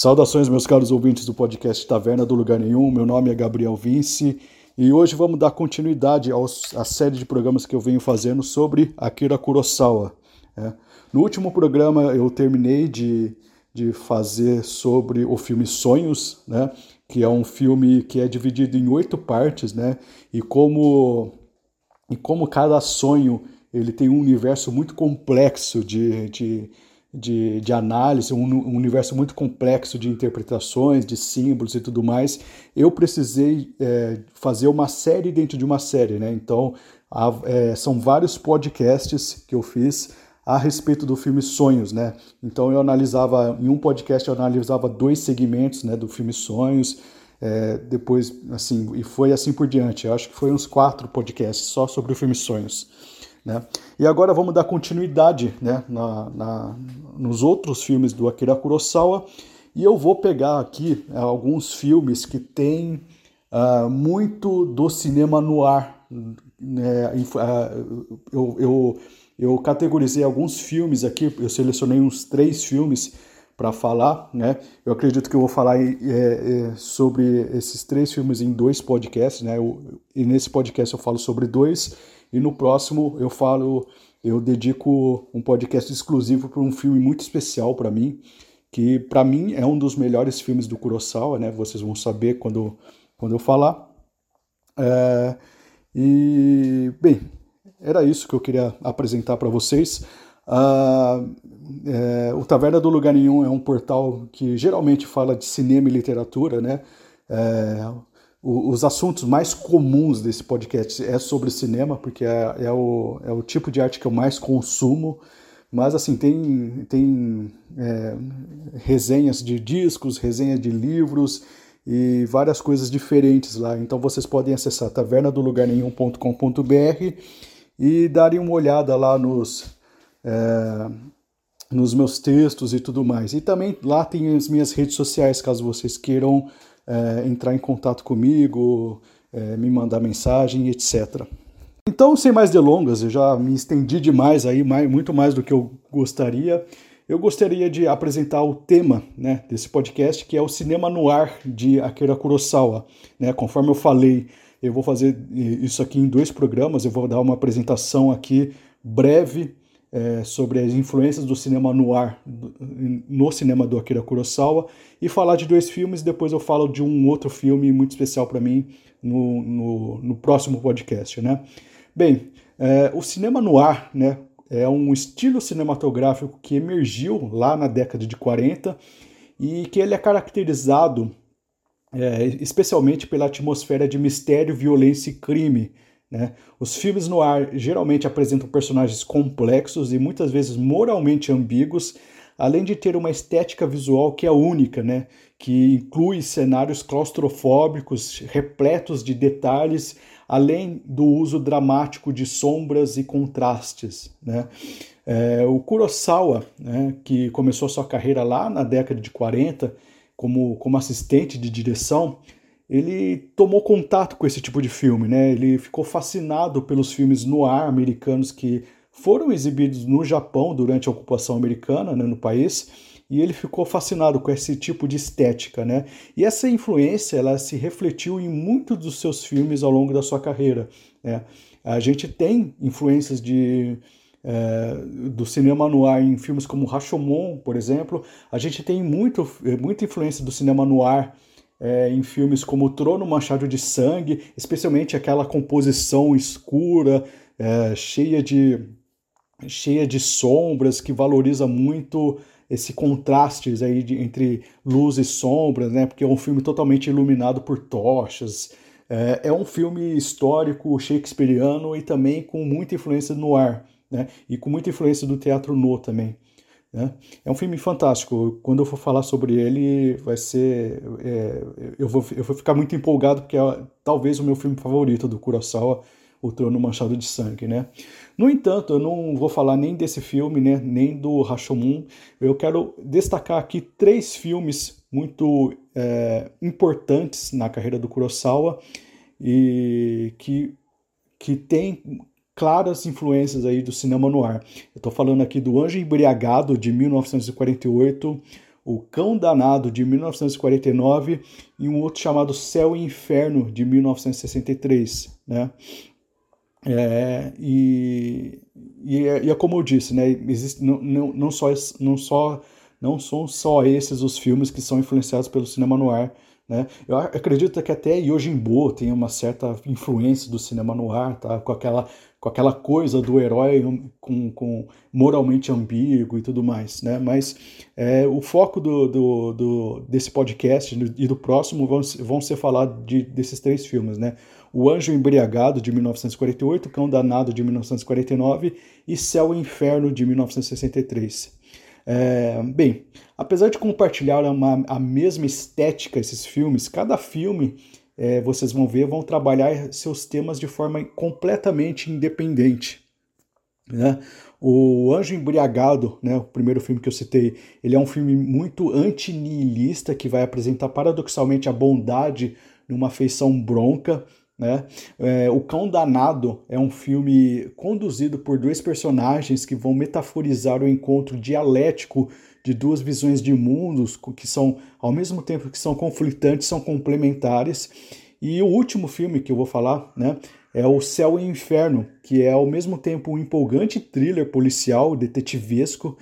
Saudações, meus caros ouvintes do podcast Taverna do Lugar Nenhum. Meu nome é Gabriel Vince e hoje vamos dar continuidade aos, à série de programas que eu venho fazendo sobre Akira Kurosawa. É. No último programa eu terminei de, de fazer sobre o filme Sonhos, né, que é um filme que é dividido em oito partes, né, e como, e como cada sonho ele tem um universo muito complexo de, de de, de análise, um, um, universo muito complexo de interpretações, de símbolos e tudo mais, eu precisei é, fazer uma série dentro de uma série, né? Então, há, é, são vários podcasts que eu fiz a respeito do filme Sonhos, né? Então, eu analisava, em um podcast, eu analisava dois segmentos né, do filme Sonhos, é, depois, assim, e foi assim por diante. Eu acho que foi uns quatro podcasts só sobre o filme Sonhos. Né? E agora vamos dar continuidade né, na, na, nos outros filmes do Akira Kurosawa e eu vou pegar aqui é, alguns filmes que têm uh, muito do cinema no ar. Né? Uh, eu, eu, eu categorizei alguns filmes aqui, eu selecionei uns três filmes para falar, né? Eu acredito que eu vou falar é, é, sobre esses três filmes em dois podcasts, né? Eu, e nesse podcast eu falo sobre dois e no próximo eu falo, eu dedico um podcast exclusivo para um filme muito especial para mim, que para mim é um dos melhores filmes do Kurosawa, né? Vocês vão saber quando, quando eu falar. É, e, bem, era isso que eu queria apresentar para vocês. Ah, é, o Taverna do Lugar Nenhum é um portal que geralmente fala de cinema e literatura, né? É, os assuntos mais comuns desse podcast é sobre cinema, porque é, é, o, é o tipo de arte que eu mais consumo. Mas assim, tem, tem é, resenhas de discos, resenha de livros e várias coisas diferentes lá. Então vocês podem acessar tavernadolugarnenhum.com.br e darem uma olhada lá nos, é, nos meus textos e tudo mais. E também lá tem as minhas redes sociais, caso vocês queiram é, entrar em contato comigo, é, me mandar mensagem, etc. Então, sem mais delongas, eu já me estendi demais aí, mais, muito mais do que eu gostaria. Eu gostaria de apresentar o tema né, desse podcast, que é o cinema no ar de Akira Kurosawa. Né? Conforme eu falei, eu vou fazer isso aqui em dois programas, eu vou dar uma apresentação aqui breve é, sobre as influências do cinema no ar no cinema do Akira Kurosawa e falar de dois filmes. Depois eu falo de um outro filme muito especial para mim no, no, no, próximo podcast, né? Bem, é, o cinema no ar, né, é um estilo cinematográfico que emergiu lá na década de 40 e que ele é caracterizado é, especialmente pela atmosfera de mistério, violência e crime né? Os filmes no ar geralmente apresentam personagens complexos e muitas vezes moralmente ambíguos, além de ter uma estética visual que é única, né? que inclui cenários claustrofóbicos, repletos de detalhes, além do uso dramático de sombras e contrastes. Né? É, o Kurosawa, né, que começou sua carreira lá na década de 40 como, como assistente de direção, ele tomou contato com esse tipo de filme, né? Ele ficou fascinado pelos filmes noir americanos que foram exibidos no Japão durante a ocupação americana né, no país e ele ficou fascinado com esse tipo de estética, né? E essa influência ela se refletiu em muitos dos seus filmes ao longo da sua carreira. Né? A gente tem influências de é, do cinema noir em filmes como Rashomon, por exemplo. A gente tem muito, muita influência do cinema noir é, em filmes como Trono Machado de Sangue, especialmente aquela composição escura, é, cheia de cheia de sombras, que valoriza muito esse contraste aí de, entre luz e sombras, né? Porque é um filme totalmente iluminado por tochas. É, é um filme histórico shakespeariano e também com muita influência no ar, né? E com muita influência do teatro no também. Né? É um filme fantástico. Quando eu for falar sobre ele, vai ser. É, eu, vou, eu vou ficar muito empolgado, porque é talvez o meu filme favorito do Kurosawa, O Trono Manchado de Sangue. Né? No entanto, eu não vou falar nem desse filme, né, nem do Rashomon. Eu quero destacar aqui três filmes muito é, importantes na carreira do Kurosawa e que, que tem claras influências aí do cinema no ar. Eu estou falando aqui do Anjo Embriagado, de 1948, O Cão Danado, de 1949, e um outro chamado Céu e Inferno, de 1963. Né? É, e, e, é, e, é, como eu disse, né, existe, não, não, não, só, não, só, não são só esses os filmes que são influenciados pelo cinema noir, né? Eu acredito que até Yojimbo tem uma certa influência do cinema noir, tá? com, aquela, com aquela coisa do herói com, com moralmente ambíguo e tudo mais. Né? Mas é, o foco do, do, do, desse podcast e do próximo vão, vão ser falar de, desses três filmes. Né? O Anjo Embriagado, de 1948, Cão Danado, de 1949 e Céu e Inferno, de 1963. É, bem, apesar de compartilhar uma, a mesma estética esses filmes, cada filme, é, vocês vão ver, vão trabalhar seus temas de forma completamente independente. Né? O Anjo Embriagado, né, o primeiro filme que eu citei, ele é um filme muito antinihilista que vai apresentar paradoxalmente a bondade numa feição bronca, né? É, o Cão Danado é um filme conduzido por dois personagens que vão metaforizar o encontro dialético de duas visões de mundos que são, ao mesmo tempo que são conflitantes, são complementares. E o último filme que eu vou falar né, é O Céu e o Inferno, que é ao mesmo tempo um empolgante thriller policial, detetivesco,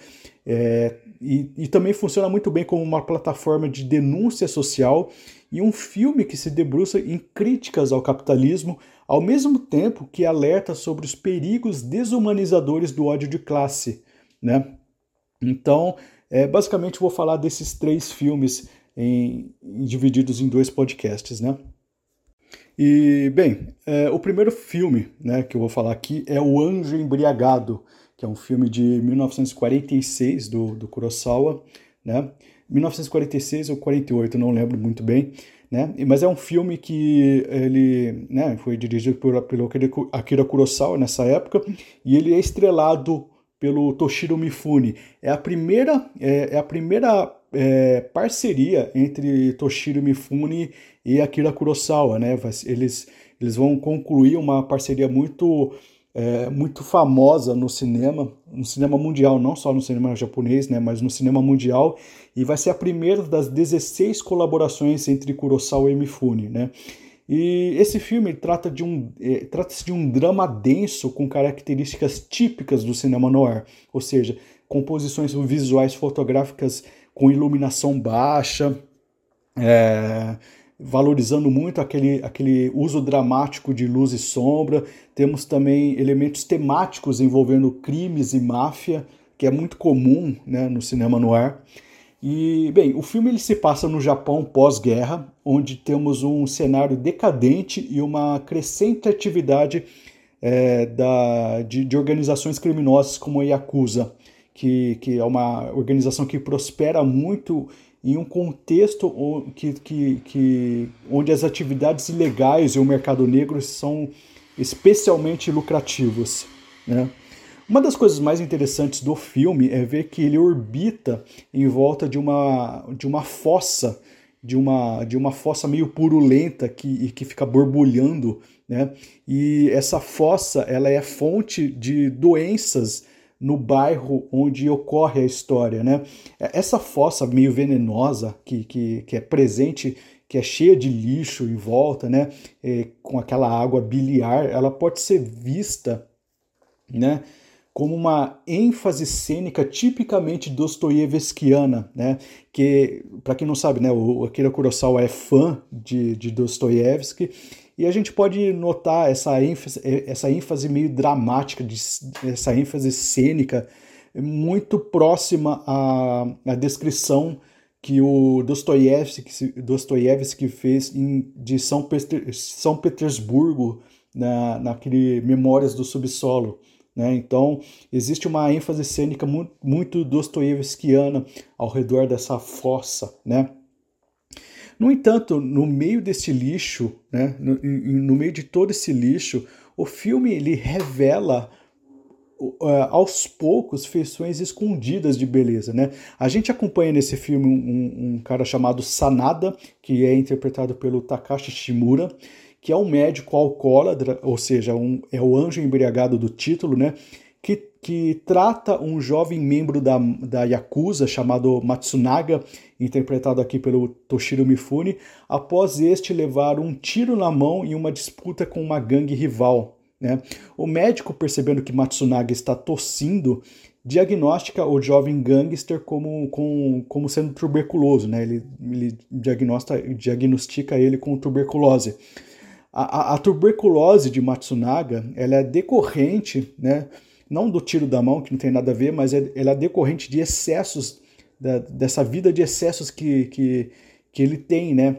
é, e, e também funciona muito bem como uma plataforma de denúncia social e um filme que se debruça em críticas ao capitalismo, ao mesmo tempo que alerta sobre os perigos desumanizadores do ódio de classe, né? Então, é, basicamente vou falar desses três filmes em, em, divididos em dois podcasts, né? E, bem, é, o primeiro filme né, que eu vou falar aqui é O Anjo Embriagado, que é um filme de 1946 do, do Kurosawa, né? 1946 ou 48, não lembro muito bem, né? Mas é um filme que ele, né, foi dirigido por, pelo Akira Kurosawa nessa época e ele é estrelado pelo Toshiro Mifune. É a primeira, é, é a primeira é, parceria entre Toshiro Mifune e Akira Kurosawa, né? Eles, eles vão concluir uma parceria muito é, muito famosa no cinema, no cinema mundial, não só no cinema japonês, né, mas no cinema mundial, e vai ser a primeira das 16 colaborações entre Kurosawa e Mifune, né? E esse filme trata de um é, trata-se de um drama denso com características típicas do cinema noir, ou seja, composições visuais fotográficas com iluminação baixa, é, valorizando muito aquele, aquele uso dramático de luz e sombra. Temos também elementos temáticos envolvendo crimes e máfia, que é muito comum né, no cinema noir. E, bem, o filme ele se passa no Japão pós-guerra, onde temos um cenário decadente e uma crescente atividade é, da, de, de, organizações criminosas como a Yakuza, que, que é uma organização que prospera muito em um contexto que, que, que, onde as atividades ilegais e o mercado negro são especialmente lucrativos. Né? Uma das coisas mais interessantes do filme é ver que ele orbita em volta de uma, de uma fossa, de uma, de uma fossa meio purulenta que, que fica borbulhando, né? E essa fossa ela é fonte de doenças no bairro onde ocorre a história, né? Essa fossa meio venenosa que, que, que é presente, que é cheia de lixo em volta, né? É, com aquela água biliar, ela pode ser vista, né? Como uma ênfase cênica tipicamente dostoiévskiana, né? Que, para quem não sabe, né? O Akira Kurosawa é fã de, de Dostoiévski e a gente pode notar essa ênfase, essa ênfase meio dramática, essa ênfase cênica, muito próxima à, à descrição que o Dostoiévski, Dostoiévski fez em, de São, Peter, São Petersburgo, na, naquele Memórias do Subsolo. Né? Então, existe uma ênfase cênica muito, muito ao redor dessa fossa. Né? No entanto, no meio desse lixo, né, no, no meio de todo esse lixo, o filme ele revela uh, aos poucos feições escondidas de beleza, né? A gente acompanha nesse filme um, um, cara chamado Sanada, que é interpretado pelo Takashi Shimura, que é um médico alcoólatra, ou seja, um, é o anjo embriagado do título, né? Que que trata um jovem membro da, da Yakuza chamado Matsunaga, interpretado aqui pelo Toshiro Mifune, após este levar um tiro na mão em uma disputa com uma gangue rival. Né? O médico, percebendo que Matsunaga está tossindo, diagnostica o jovem gangster como, como, como sendo tuberculoso. Né? Ele, ele diagnostica ele com tuberculose. A, a, a, tuberculose de Matsunaga ela é decorrente, né, não do tiro da mão, que não tem nada a ver, mas é, ela é decorrente de excessos, da, dessa vida de excessos que, que, que ele tem, né?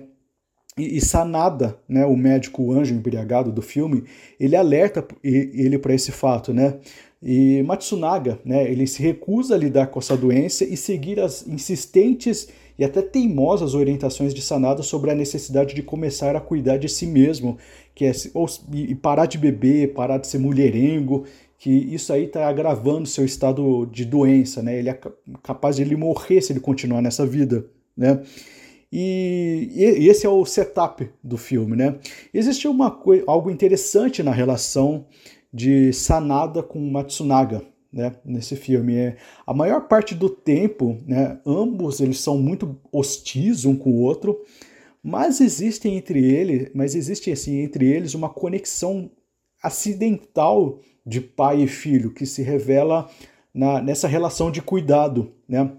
E, e Sanada, né, o médico o anjo embriagado do filme, ele alerta ele para esse fato, né? E Matsunaga, né, ele se recusa a lidar com essa doença e seguir as insistentes e até teimosas orientações de Sanada sobre a necessidade de começar a cuidar de si mesmo, que é ou, e parar de beber, parar de ser mulherengo, que isso aí está agravando seu estado de doença, né? Ele é capaz de ele morrer se ele continuar nessa vida, né? E, e esse é o setup do filme, né? Existe uma algo interessante na relação de Sanada com Matsunaga, né, nesse filme. É, a maior parte do tempo, né, ambos eles são muito hostis um com o outro, mas existem entre eles, mas existe assim entre eles uma conexão acidental de pai e filho que se revela na, nessa relação de cuidado, né?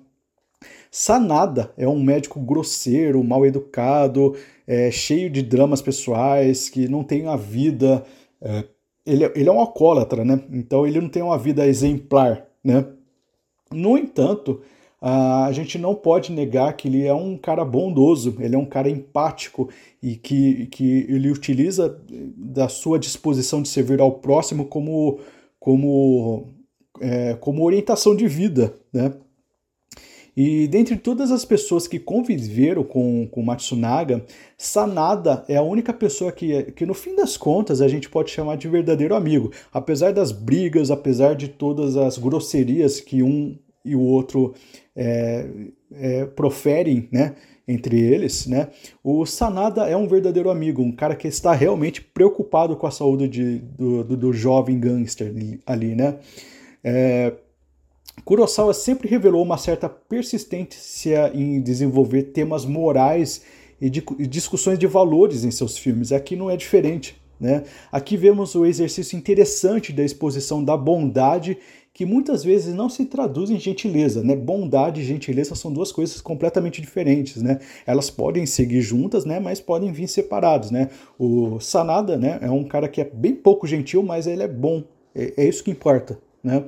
Sanada é um médico grosseiro, mal educado, é, cheio de dramas pessoais, que não tem a vida é, ele, ele é um alcoólatra, né? Então ele não tem uma vida exemplar, né? No entanto, a gente não pode negar que ele é um cara bondoso, ele é um cara empático e que, que ele utiliza da sua disposição de servir ao próximo como, como, é, como orientação de vida, né? E dentre todas as pessoas que conviveram com, com Matsunaga, Sanada é a única pessoa que, que, no fim das contas, a gente pode chamar de verdadeiro amigo. Apesar das brigas, apesar de todas as grosserias que um e o outro é, é, proferem, né? Entre eles, né? O Sanada é um verdadeiro amigo, um cara que está realmente preocupado com a saúde de, do, do, do jovem gangster ali, né? É, Kurosawa sempre revelou uma certa persistência em desenvolver temas morais e, de, e discussões de valores em seus filmes. Aqui não é diferente. Né? Aqui vemos o exercício interessante da exposição da bondade, que muitas vezes não se traduz em gentileza. Né? Bondade e gentileza são duas coisas completamente diferentes. Né? Elas podem seguir juntas, né? mas podem vir separados. Né? O Sanada né? é um cara que é bem pouco gentil, mas ele é bom. É, é isso que importa. Né?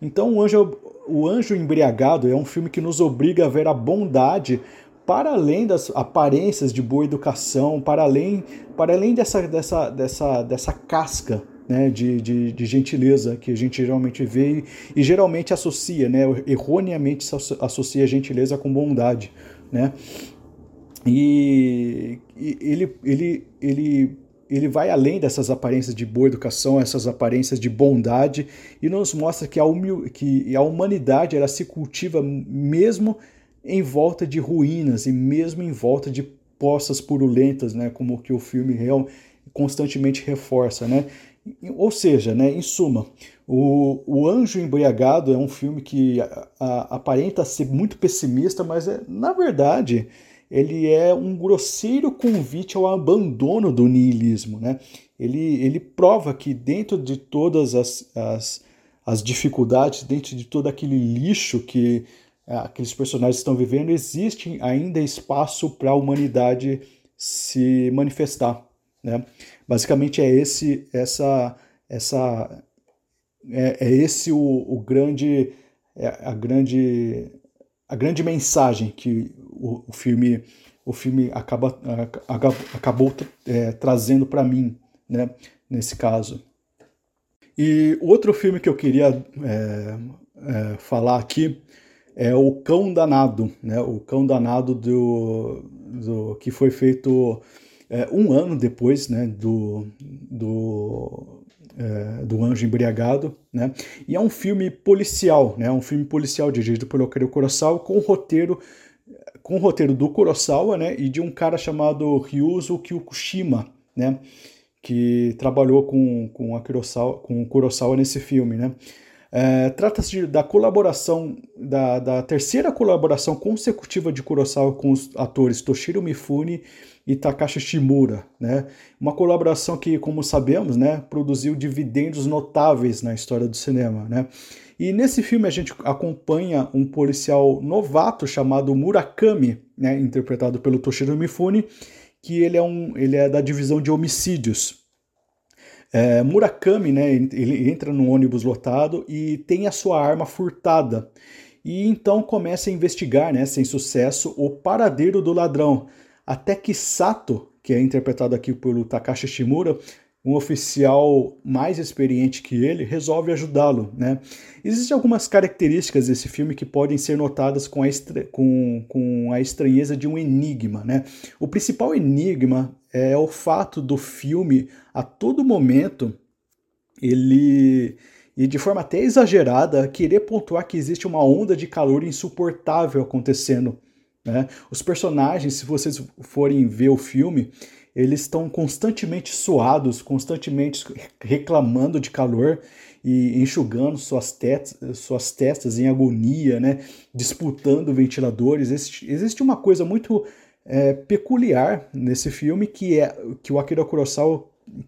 Então o anjo, o anjo Embriagado é um filme que nos obriga a ver a bondade para além das aparências de boa educação, para além, para além dessa, dessa, dessa, dessa casca né, de, de, de, gentileza que a gente geralmente vê e, e geralmente associa, né, erroneamente associa gentileza com bondade. Né? E, e ele, ele, ele ele vai além dessas aparências de boa educação, essas aparências de bondade, e nos mostra que a, humil que a humanidade ela se cultiva mesmo em volta de ruínas e mesmo em volta de poças purulentas, né, como que o filme real constantemente reforça, né? Ou seja, né, em suma, o, o Anjo Embriagado é um filme que a, a, aparenta ser muito pessimista, mas é, na verdade ele é um grosseiro convite ao abandono do niilismo. Né? Ele, ele prova que dentro de todas as, as, as dificuldades, dentro de todo aquele lixo que aqueles personagens estão vivendo, existe ainda espaço para a humanidade se manifestar. Né? Basicamente é esse essa essa é, é esse o, o grande é a grande a grande mensagem que o, o filme o filme acaba, acabou, acabou é, trazendo para mim, né, nesse caso. E outro filme que eu queria é, é, falar aqui é o Cão Danado, né, o Cão Danado do, do que foi feito é, um ano depois, né, do, do é, do Anjo Embriagado, né? E é um filme policial, né? Um filme policial dirigido pelo Akira Kurosawa com roteiro com roteiro do Kurosawa, né? E de um cara chamado Ryuzo Kyokushima, né? Que trabalhou com, com, a Kurosawa, com o Kurosawa nesse filme, né? É, Trata-se da colaboração, da, da, terceira colaboração consecutiva de Kurosawa com os atores Toshiro Mifune e Takashi Shimura, né? Uma colaboração que, como sabemos, né, produziu dividendos notáveis na história do cinema, né? E nesse filme a gente acompanha um policial novato chamado Murakami, né, interpretado pelo Toshiro Mifune, que ele é, um, ele é da divisão de homicídios. É, Murakami, né, ele entra num ônibus lotado e tem a sua arma furtada. E então começa a investigar, né, sem sucesso, o paradeiro do ladrão. Até que Sato, que é interpretado aqui pelo Takashi Shimura, um oficial mais experiente que ele resolve ajudá-lo. Né? Existem algumas características desse filme que podem ser notadas com a, com, com a estranheza de um enigma. Né? O principal enigma é o fato do filme, a todo momento, ele e de forma até exagerada, querer pontuar que existe uma onda de calor insuportável acontecendo. Né? Os personagens, se vocês forem ver o filme, eles estão constantemente suados, constantemente reclamando de calor e enxugando suas, testas, suas testas em agonia, né? disputando ventiladores. Existe, existe uma coisa muito é, peculiar nesse filme que é que o Akira Kurosawa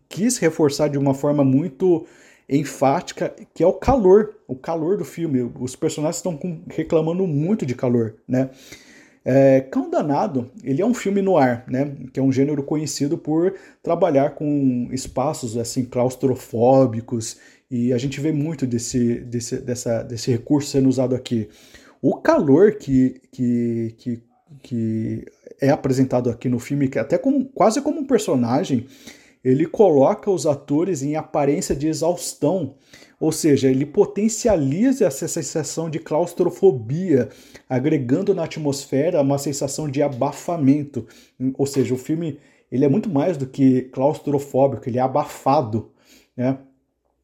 quis reforçar de uma forma muito enfática, que é o calor, o calor do filme. Os personagens estão reclamando muito de calor, né? É, Cão Danado, ele é um filme no ar, né, que é um gênero conhecido por trabalhar com espaços assim claustrofóbicos e a gente vê muito desse, desse, dessa, desse recurso sendo usado aqui. O calor que, que, que, que é apresentado aqui no filme, que até como, quase como um personagem, ele coloca os atores em aparência de exaustão, ou seja, ele potencializa essa sensação de claustrofobia, agregando na atmosfera uma sensação de abafamento. Ou seja, o filme ele é muito mais do que claustrofóbico, ele é abafado. Né?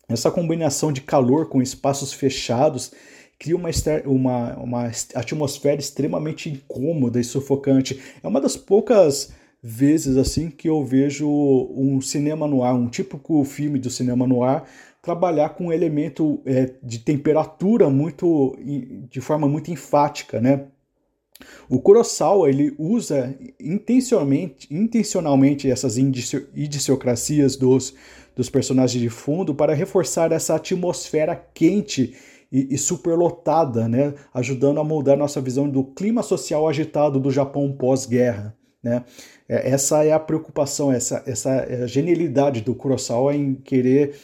Essa combinação de calor com espaços fechados cria uma, uma, uma atmosfera extremamente incômoda e sufocante. É uma das poucas vezes assim que eu vejo um cinema no ar, um típico filme do cinema no ar, trabalhar com um elemento é, de temperatura muito de forma muito enfática, né? O Kurosawa ele usa intencionalmente, intencionalmente essas idiosincrasias dos, dos personagens de fundo para reforçar essa atmosfera quente e, e superlotada, né? ajudando a moldar nossa visão do clima social agitado do Japão pós-guerra. Né? É, essa é a preocupação, essa, essa é genialidade do Kurosawa em querer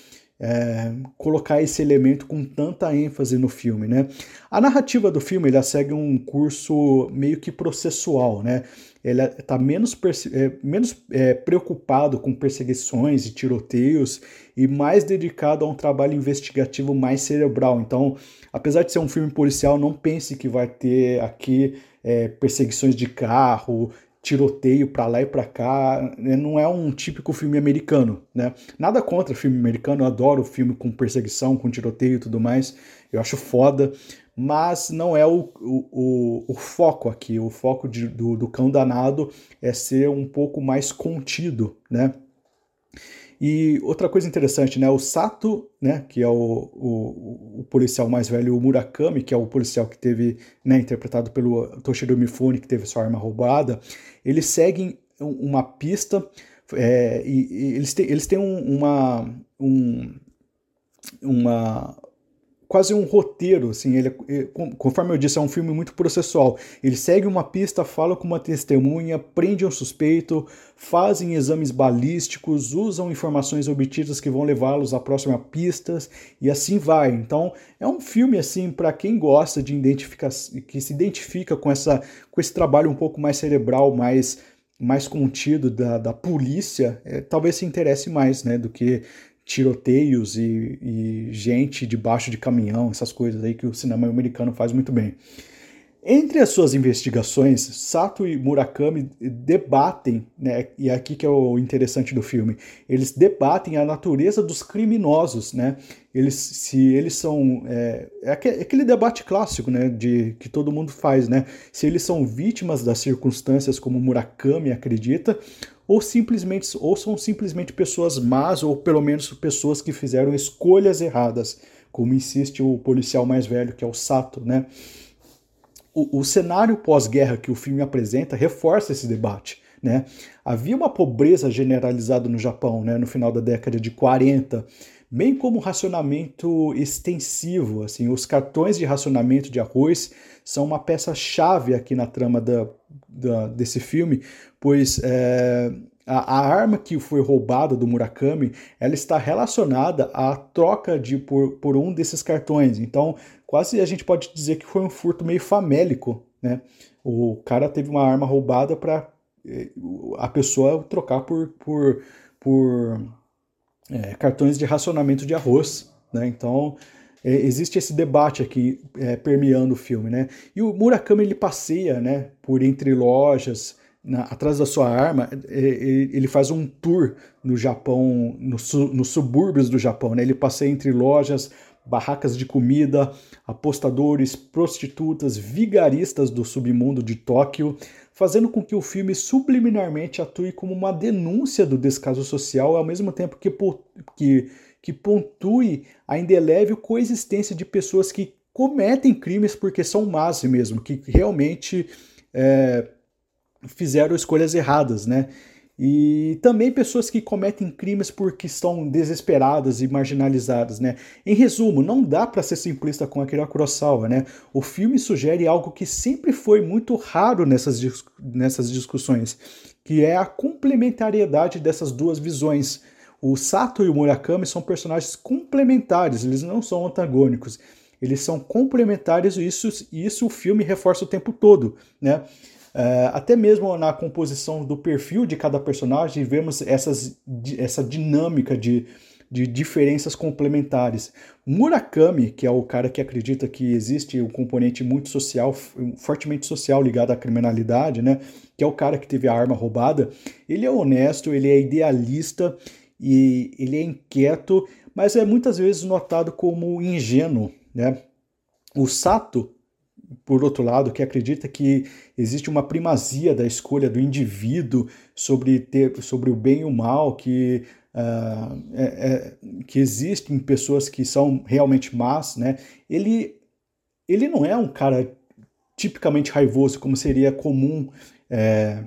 é, colocar esse elemento com tanta ênfase no filme, né? A narrativa do filme ela segue um curso meio que processual, né? Ele está menos, é, menos é, preocupado com perseguições e tiroteios e mais dedicado a um trabalho investigativo mais cerebral. Então, apesar de ser um filme policial, não pense que vai ter aqui é, perseguições de carro, tiroteio para lá e para cá, né? não é um típico filme americano, né? Nada contra filme americano, eu adoro filme com perseguição, com tiroteio e tudo mais, eu acho foda, mas não é o, o, o, foco aqui, o foco de, do, do Cão Danado é ser um pouco mais contido, né? E outra coisa interessante, né? O Sato, né, que é o, o, o, policial mais velho, o Murakami, que é o policial que teve, né, interpretado pelo Toshiro Mifune, que teve sua arma roubada, eles seguem uma pista é, e, e, eles, têm, eles têm um, uma, um, uma quase um roteiro, assim, ele, é, conforme eu disse, é um filme muito processual. Ele segue uma pista, fala com uma testemunha, prende um suspeito, fazem exames balísticos, usam informações obtidas que vão levá-los à próxima pistas e assim vai. Então, é um filme assim para quem gosta de identificar, que se identifica com essa com esse trabalho um pouco mais cerebral, mais mais contido da, da polícia, é, talvez se interesse mais, né, do que tiroteios e, e gente debaixo de caminhão, essas coisas aí que o cinema americano faz muito bem. Entre as suas investigações, Sato e Murakami debatem, né, e é aqui que é o interessante do filme, eles debatem a natureza dos criminosos, né? Eles, se eles são é, é, é aquele debate clássico, né, de que todo mundo faz, né? Se eles são vítimas das circunstâncias como Murakami acredita, ou simplesmente ou são simplesmente pessoas más ou pelo menos pessoas que fizeram escolhas erradas como insiste o policial mais velho, que é o Sato, né? O, o cenário pós-guerra que o filme apresenta reforça esse debate. Né? Havia uma pobreza generalizada no Japão né, no final da década de 40, bem como racionamento extensivo. Assim, os cartões de racionamento de arroz são uma peça-chave aqui na trama da, da, desse filme, pois é, a, a, arma que foi roubada do Murakami ela está relacionada à troca de por, por um desses cartões. Então, quase a gente pode dizer que foi um furto meio famélico. Né? O cara teve uma arma roubada para a pessoa trocar por, por, por é, cartões de racionamento de arroz. Né? Então, é, existe esse debate aqui é, permeando o filme. Né? E o Murakami ele passeia né, por entre lojas, na, atrás da sua arma, é, é, ele faz um tour no Japão, no, nos subúrbios do Japão. Né? Ele passeia entre lojas, barracas de comida, apostadores, prostitutas, vigaristas do submundo de Tóquio, fazendo com que o filme subliminarmente atue como uma denúncia do descaso social, ao mesmo tempo que, que, que pontue a indelével coexistência de pessoas que cometem crimes porque são más mesmo, que realmente é, fizeram escolhas erradas, né? E também pessoas que cometem crimes porque estão desesperadas e marginalizadas, né? Em resumo, não dá para ser simplista com Akira Kurosawa, né? O filme sugere algo que sempre foi muito raro nessas, nessas discussões, que é a complementariedade dessas duas visões. O Sato e o Murakami são personagens complementares, eles não são antagônicos. Eles são complementares e isso, isso o filme reforça o tempo todo, né? Uh, até mesmo na composição do perfil de cada personagem, vemos essas, essa dinâmica de, de diferenças complementares. Murakami, que é o cara que acredita que existe um componente muito social, fortemente social ligado à criminalidade, né? que é o cara que teve a arma roubada, ele é honesto, ele é idealista e ele é inquieto, mas é muitas vezes notado como ingênuo. Né? O Sato por outro lado, que acredita que existe uma primazia da escolha do indivíduo sobre, ter, sobre o bem e o mal, que, uh, é, é, que existem pessoas que são realmente más, né? ele, ele não é um cara tipicamente raivoso, como seria comum é,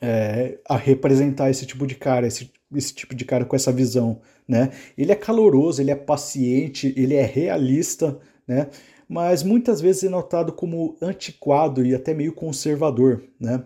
é, a representar esse tipo de cara, esse, esse tipo de cara com essa visão. Né? Ele é caloroso, ele é paciente, ele é realista, né? Mas muitas vezes é notado como antiquado e até meio conservador, né?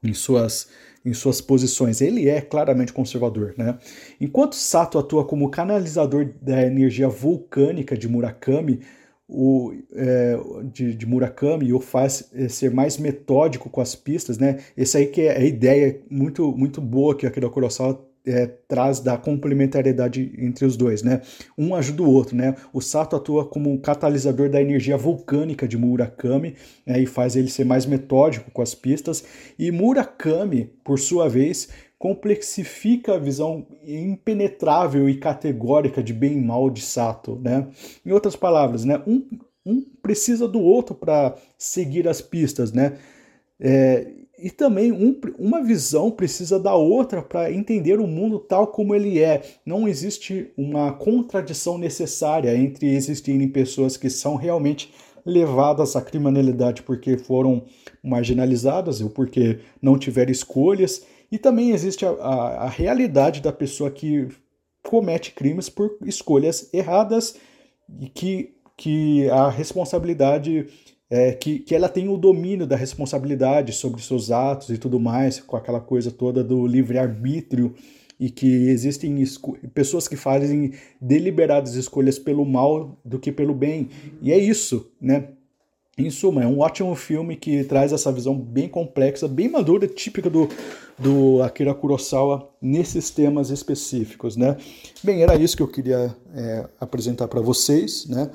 Em suas, em suas posições. Ele é claramente conservador, né? Enquanto Sato atua como canalizador da energia vulcânica de Murakami, o, é, de, de, Murakami o faz é, ser mais metódico com as pistas, né? Esse aí que é a ideia muito, muito boa que a Akira Kurosawa é, traz da complementariedade entre os dois, né? Um ajuda o outro, né? O Sato atua como um catalisador da energia vulcânica de Murakami né? e faz ele ser mais metódico com as pistas. E Murakami, por sua vez, complexifica a visão impenetrável e categórica de bem e mal de Sato, né? Em outras palavras, né? Um, um precisa do outro para seguir as pistas, né? É, e também um, uma visão precisa da outra para entender o mundo tal como ele é. Não existe uma contradição necessária entre existirem pessoas que são realmente levadas à criminalidade porque foram marginalizadas ou porque não tiveram escolhas, e também existe a, a, a realidade da pessoa que comete crimes por escolhas erradas e que, que a responsabilidade é, que, que ela tem o domínio da responsabilidade sobre seus atos e tudo mais, com aquela coisa toda do livre-arbítrio, e que existem pessoas que fazem deliberadas escolhas pelo mal do que pelo bem. E é isso, né? Em suma, é um ótimo filme que traz essa visão bem complexa, bem madura, típica do, do Akira Kurosawa nesses temas específicos, né? Bem, era isso que eu queria é, apresentar para vocês, né?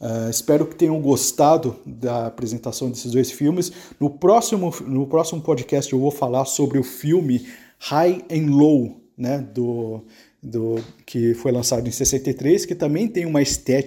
Uh, espero que tenham gostado da apresentação desses dois filmes. No próximo, no próximo podcast eu vou falar sobre o filme High and Low, né, do, do, que foi lançado em 63, que também tem uma estética